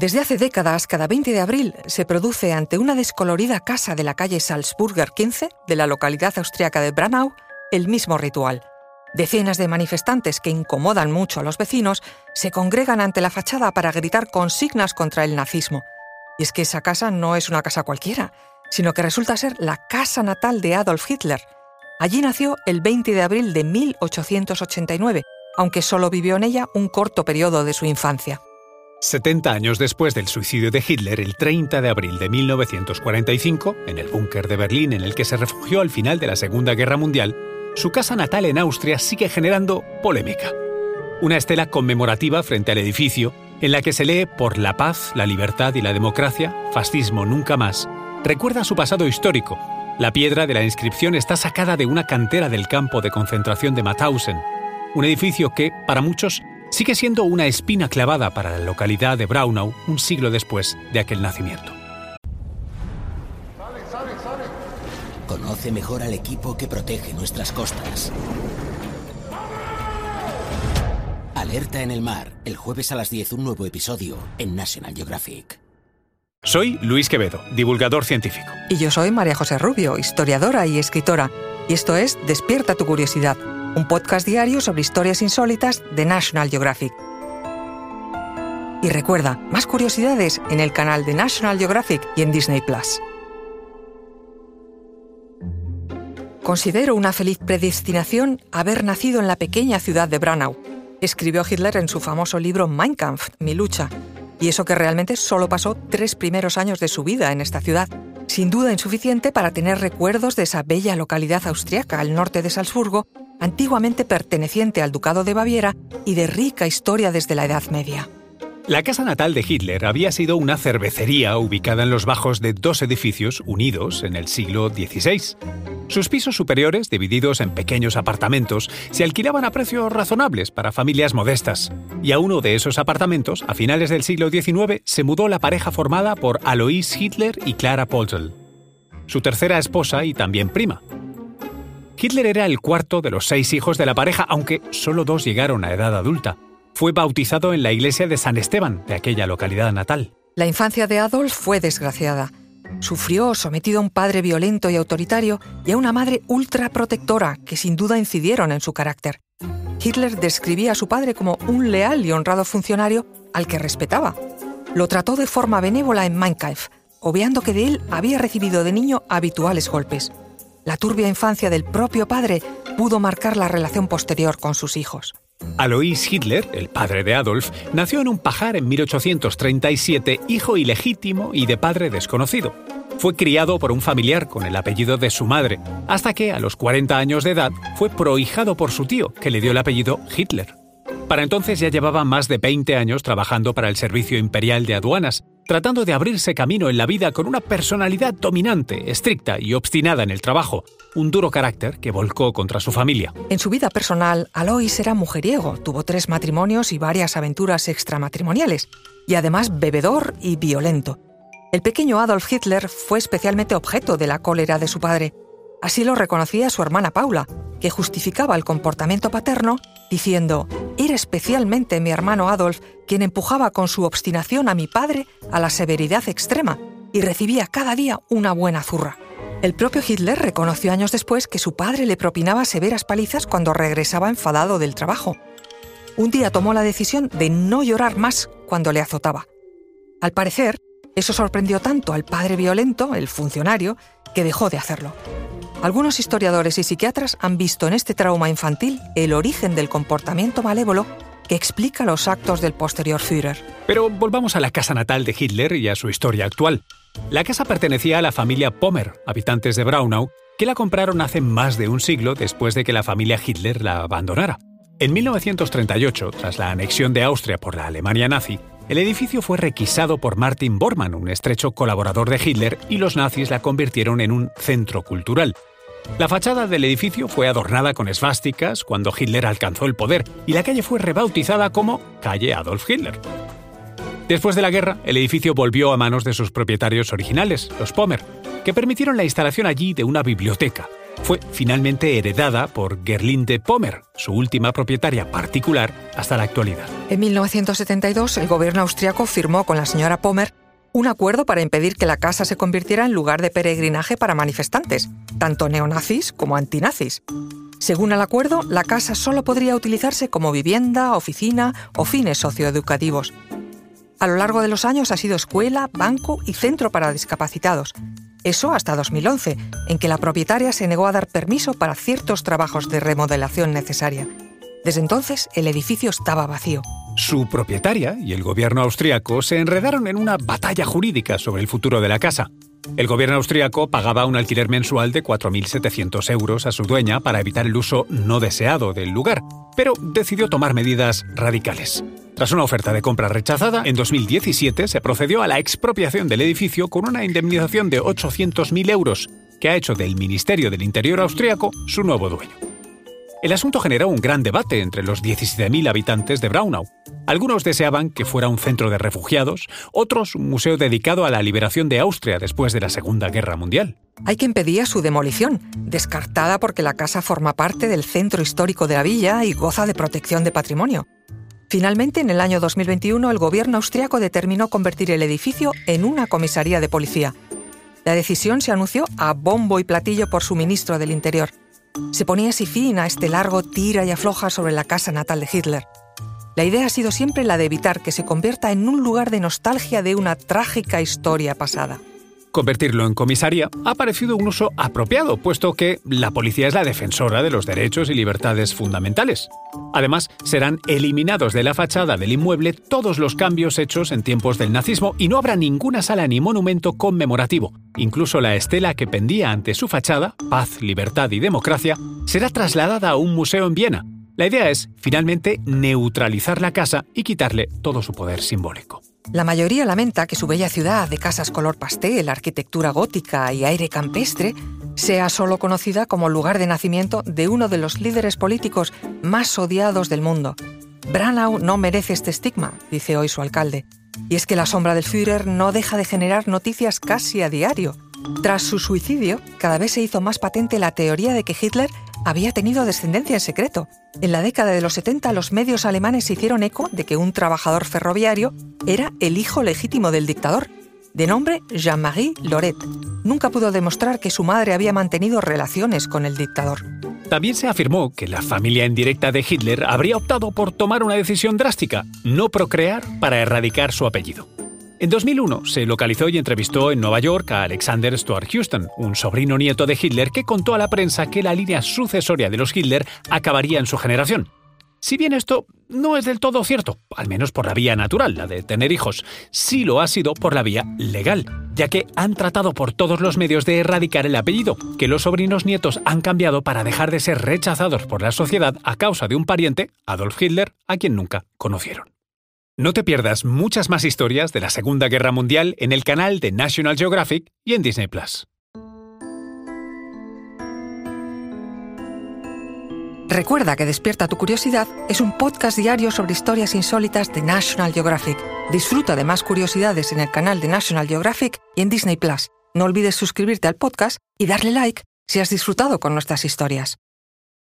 Desde hace décadas, cada 20 de abril se produce ante una descolorida casa de la calle Salzburger 15 de la localidad austriaca de Branau el mismo ritual. Decenas de manifestantes que incomodan mucho a los vecinos se congregan ante la fachada para gritar consignas contra el nazismo. Y es que esa casa no es una casa cualquiera, sino que resulta ser la casa natal de Adolf Hitler. Allí nació el 20 de abril de 1889, aunque solo vivió en ella un corto periodo de su infancia. 70 años después del suicidio de Hitler, el 30 de abril de 1945, en el búnker de Berlín en el que se refugió al final de la Segunda Guerra Mundial, su casa natal en Austria sigue generando polémica. Una estela conmemorativa frente al edificio, en la que se lee por la paz, la libertad y la democracia, fascismo nunca más, recuerda su pasado histórico. La piedra de la inscripción está sacada de una cantera del campo de concentración de Mauthausen, un edificio que, para muchos, sigue siendo una espina clavada para la localidad de Braunau un siglo después de aquel nacimiento. Conoce mejor al equipo que protege nuestras costas. Alerta en el mar, el jueves a las 10 un nuevo episodio en National Geographic. Soy Luis Quevedo, divulgador científico. Y yo soy María José Rubio, historiadora y escritora. Y esto es Despierta tu curiosidad un podcast diario sobre historias insólitas de National Geographic. Y recuerda, más curiosidades en el canal de National Geographic y en Disney Plus. Considero una feliz predestinación haber nacido en la pequeña ciudad de Branau, escribió Hitler en su famoso libro Mein Kampf, Mi lucha. Y eso que realmente solo pasó tres primeros años de su vida en esta ciudad, sin duda insuficiente para tener recuerdos de esa bella localidad austriaca al norte de Salzburgo antiguamente perteneciente al Ducado de Baviera y de rica historia desde la Edad Media. La casa natal de Hitler había sido una cervecería ubicada en los bajos de dos edificios unidos en el siglo XVI. Sus pisos superiores, divididos en pequeños apartamentos, se alquilaban a precios razonables para familias modestas. Y a uno de esos apartamentos, a finales del siglo XIX, se mudó la pareja formada por Alois Hitler y Clara Poltel, su tercera esposa y también prima. Hitler era el cuarto de los seis hijos de la pareja, aunque solo dos llegaron a edad adulta. Fue bautizado en la iglesia de San Esteban, de aquella localidad natal. La infancia de Adolf fue desgraciada. Sufrió sometido a un padre violento y autoritario y a una madre ultraprotectora que sin duda incidieron en su carácter. Hitler describía a su padre como un leal y honrado funcionario al que respetaba. Lo trató de forma benévola en Mein Kampf, obviando que de él había recibido de niño habituales golpes. La turbia infancia del propio padre pudo marcar la relación posterior con sus hijos. Alois Hitler, el padre de Adolf, nació en un pajar en 1837, hijo ilegítimo y de padre desconocido. Fue criado por un familiar con el apellido de su madre, hasta que, a los 40 años de edad, fue prohijado por su tío, que le dio el apellido Hitler. Para entonces ya llevaba más de 20 años trabajando para el Servicio Imperial de Aduanas, tratando de abrirse camino en la vida con una personalidad dominante, estricta y obstinada en el trabajo, un duro carácter que volcó contra su familia. En su vida personal, Alois era mujeriego, tuvo tres matrimonios y varias aventuras extramatrimoniales, y además bebedor y violento. El pequeño Adolf Hitler fue especialmente objeto de la cólera de su padre. Así lo reconocía su hermana Paula, que justificaba el comportamiento paterno diciendo, era especialmente mi hermano Adolf quien empujaba con su obstinación a mi padre a la severidad extrema y recibía cada día una buena zurra. El propio Hitler reconoció años después que su padre le propinaba severas palizas cuando regresaba enfadado del trabajo. Un día tomó la decisión de no llorar más cuando le azotaba. Al parecer, eso sorprendió tanto al padre violento, el funcionario, que dejó de hacerlo. Algunos historiadores y psiquiatras han visto en este trauma infantil el origen del comportamiento malévolo que explica los actos del posterior Führer. Pero volvamos a la casa natal de Hitler y a su historia actual. La casa pertenecía a la familia Pommer, habitantes de Braunau, que la compraron hace más de un siglo después de que la familia Hitler la abandonara. En 1938, tras la anexión de Austria por la Alemania nazi, el edificio fue requisado por Martin Bormann, un estrecho colaborador de Hitler, y los nazis la convirtieron en un centro cultural, la fachada del edificio fue adornada con esvásticas cuando Hitler alcanzó el poder y la calle fue rebautizada como Calle Adolf Hitler. Después de la guerra, el edificio volvió a manos de sus propietarios originales, los Pommer, que permitieron la instalación allí de una biblioteca, fue finalmente heredada por Gerlinde Pommer, su última propietaria particular hasta la actualidad. En 1972, el gobierno austriaco firmó con la señora Pommer un acuerdo para impedir que la casa se convirtiera en lugar de peregrinaje para manifestantes, tanto neonazis como antinazis. Según el acuerdo, la casa solo podría utilizarse como vivienda, oficina o fines socioeducativos. A lo largo de los años ha sido escuela, banco y centro para discapacitados. Eso hasta 2011, en que la propietaria se negó a dar permiso para ciertos trabajos de remodelación necesaria. Desde entonces, el edificio estaba vacío. Su propietaria y el gobierno austriaco se enredaron en una batalla jurídica sobre el futuro de la casa. El gobierno austriaco pagaba un alquiler mensual de 4.700 euros a su dueña para evitar el uso no deseado del lugar, pero decidió tomar medidas radicales. Tras una oferta de compra rechazada, en 2017 se procedió a la expropiación del edificio con una indemnización de 800.000 euros, que ha hecho del Ministerio del Interior austriaco su nuevo dueño. El asunto generó un gran debate entre los 17.000 habitantes de Braunau. Algunos deseaban que fuera un centro de refugiados, otros un museo dedicado a la liberación de Austria después de la Segunda Guerra Mundial. Hay quien pedía su demolición, descartada porque la casa forma parte del centro histórico de la villa y goza de protección de patrimonio. Finalmente, en el año 2021, el gobierno austriaco determinó convertir el edificio en una comisaría de policía. La decisión se anunció a bombo y platillo por su ministro del Interior. Se ponía así fin a este largo tira y afloja sobre la casa natal de Hitler. La idea ha sido siempre la de evitar que se convierta en un lugar de nostalgia de una trágica historia pasada. Convertirlo en comisaría ha parecido un uso apropiado, puesto que la policía es la defensora de los derechos y libertades fundamentales. Además, serán eliminados de la fachada del inmueble todos los cambios hechos en tiempos del nazismo y no habrá ninguna sala ni monumento conmemorativo. Incluso la estela que pendía ante su fachada, paz, libertad y democracia, será trasladada a un museo en Viena. La idea es, finalmente, neutralizar la casa y quitarle todo su poder simbólico. La mayoría lamenta que su bella ciudad de casas color pastel, arquitectura gótica y aire campestre sea solo conocida como lugar de nacimiento de uno de los líderes políticos más odiados del mundo. Branau no merece este estigma, dice hoy su alcalde. Y es que la sombra del Führer no deja de generar noticias casi a diario. Tras su suicidio, cada vez se hizo más patente la teoría de que Hitler había tenido descendencia en secreto. En la década de los 70 los medios alemanes hicieron eco de que un trabajador ferroviario era el hijo legítimo del dictador, de nombre Jean-Marie Loret. Nunca pudo demostrar que su madre había mantenido relaciones con el dictador. También se afirmó que la familia indirecta de Hitler habría optado por tomar una decisión drástica, no procrear para erradicar su apellido. En 2001 se localizó y entrevistó en Nueva York a Alexander Stuart Houston, un sobrino nieto de Hitler que contó a la prensa que la línea sucesoria de los Hitler acabaría en su generación. Si bien esto no es del todo cierto, al menos por la vía natural, la de tener hijos, sí lo ha sido por la vía legal, ya que han tratado por todos los medios de erradicar el apellido, que los sobrinos nietos han cambiado para dejar de ser rechazados por la sociedad a causa de un pariente, Adolf Hitler, a quien nunca conocieron. No te pierdas muchas más historias de la Segunda Guerra Mundial en el canal de National Geographic y en Disney Plus. Recuerda que Despierta tu Curiosidad es un podcast diario sobre historias insólitas de National Geographic. Disfruta de más curiosidades en el canal de National Geographic y en Disney Plus. No olvides suscribirte al podcast y darle like si has disfrutado con nuestras historias.